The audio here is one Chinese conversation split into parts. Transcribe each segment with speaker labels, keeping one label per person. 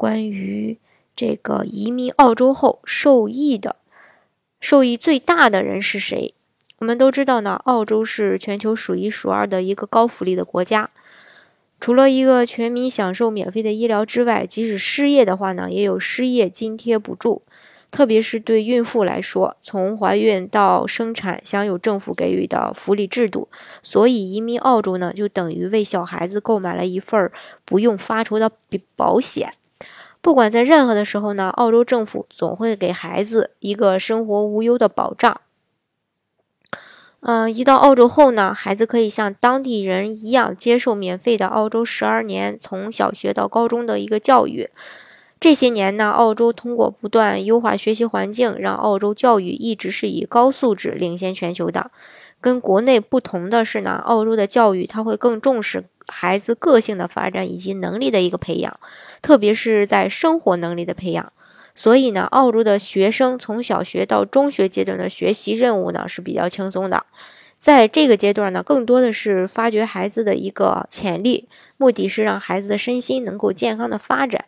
Speaker 1: 关于这个移民澳洲后受益的，受益最大的人是谁？我们都知道呢，澳洲是全球数一数二的一个高福利的国家。除了一个全民享受免费的医疗之外，即使失业的话呢，也有失业津贴补助。特别是对孕妇来说，从怀孕到生产享有政府给予的福利制度。所以移民澳洲呢，就等于为小孩子购买了一份不用发愁的保险。不管在任何的时候呢，澳洲政府总会给孩子一个生活无忧的保障。嗯，一到澳洲后呢，孩子可以像当地人一样接受免费的澳洲十二年从小学到高中的一个教育。这些年呢，澳洲通过不断优化学习环境，让澳洲教育一直是以高素质领先全球的。跟国内不同的是呢，澳洲的教育它会更重视孩子个性的发展以及能力的一个培养，特别是在生活能力的培养。所以呢，澳洲的学生从小学到中学阶段的学习任务呢是比较轻松的。在这个阶段呢，更多的是发掘孩子的一个潜力，目的是让孩子的身心能够健康的发展。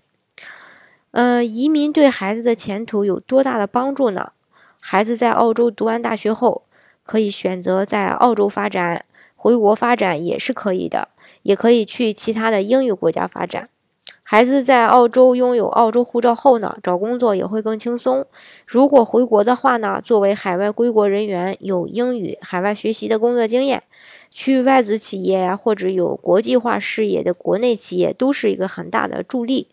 Speaker 1: 呃，移民对孩子的前途有多大的帮助呢？孩子在澳洲读完大学后。可以选择在澳洲发展，回国发展也是可以的，也可以去其他的英语国家发展。孩子在澳洲拥有澳洲护照后呢，找工作也会更轻松。如果回国的话呢，作为海外归国人员，有英语、海外学习的工作经验，去外资企业呀，或者有国际化视野的国内企业，都是一个很大的助力。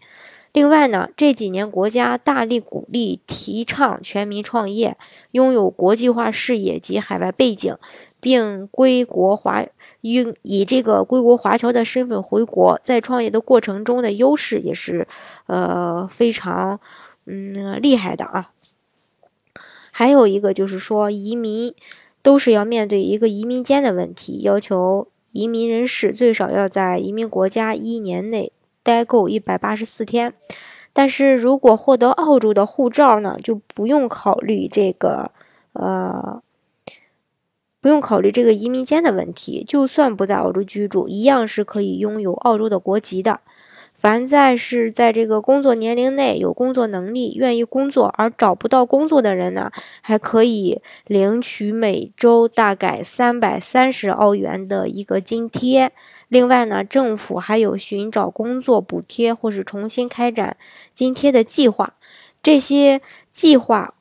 Speaker 1: 另外呢，这几年国家大力鼓励提倡全民创业，拥有国际化视野及海外背景，并归国华以以这个归国华侨的身份回国，在创业的过程中的优势也是呃非常嗯厉害的啊。还有一个就是说，移民都是要面对一个移民间的问题，要求移民人士最少要在移民国家一年内。待够一百八十四天，但是如果获得澳洲的护照呢，就不用考虑这个，呃，不用考虑这个移民间的问题。就算不在澳洲居住，一样是可以拥有澳洲的国籍的。凡在是在这个工作年龄内有工作能力、愿意工作而找不到工作的人呢，还可以领取每周大概三百三十澳元的一个津贴。另外呢，政府还有寻找工作补贴或是重新开展津贴的计划。这些计划，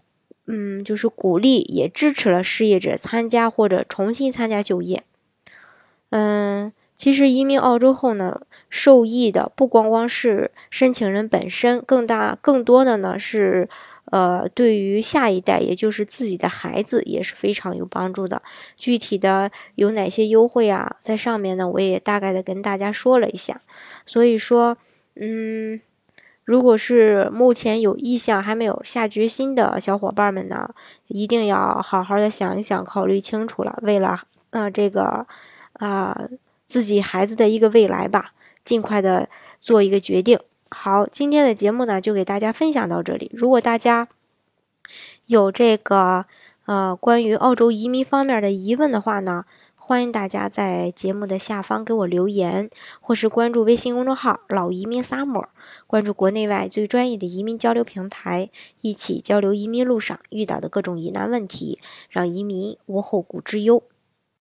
Speaker 1: 嗯，就是鼓励也支持了失业者参加或者重新参加就业。嗯，其实移民澳洲后呢，受益的不光光是申请人本身，更大更多的呢是。呃，对于下一代，也就是自己的孩子，也是非常有帮助的。具体的有哪些优惠啊？在上面呢，我也大概的跟大家说了一下。所以说，嗯，如果是目前有意向还没有下决心的小伙伴们呢，一定要好好的想一想，考虑清楚了。为了呃这个啊自己孩子的一个未来吧，尽快的做一个决定。好，今天的节目呢，就给大家分享到这里。如果大家有这个呃关于澳洲移民方面的疑问的话呢，欢迎大家在节目的下方给我留言，或是关注微信公众号“老移民 summer”，关注国内外最专业的移民交流平台，一起交流移民路上遇到的各种疑难问题，让移民无后顾之忧。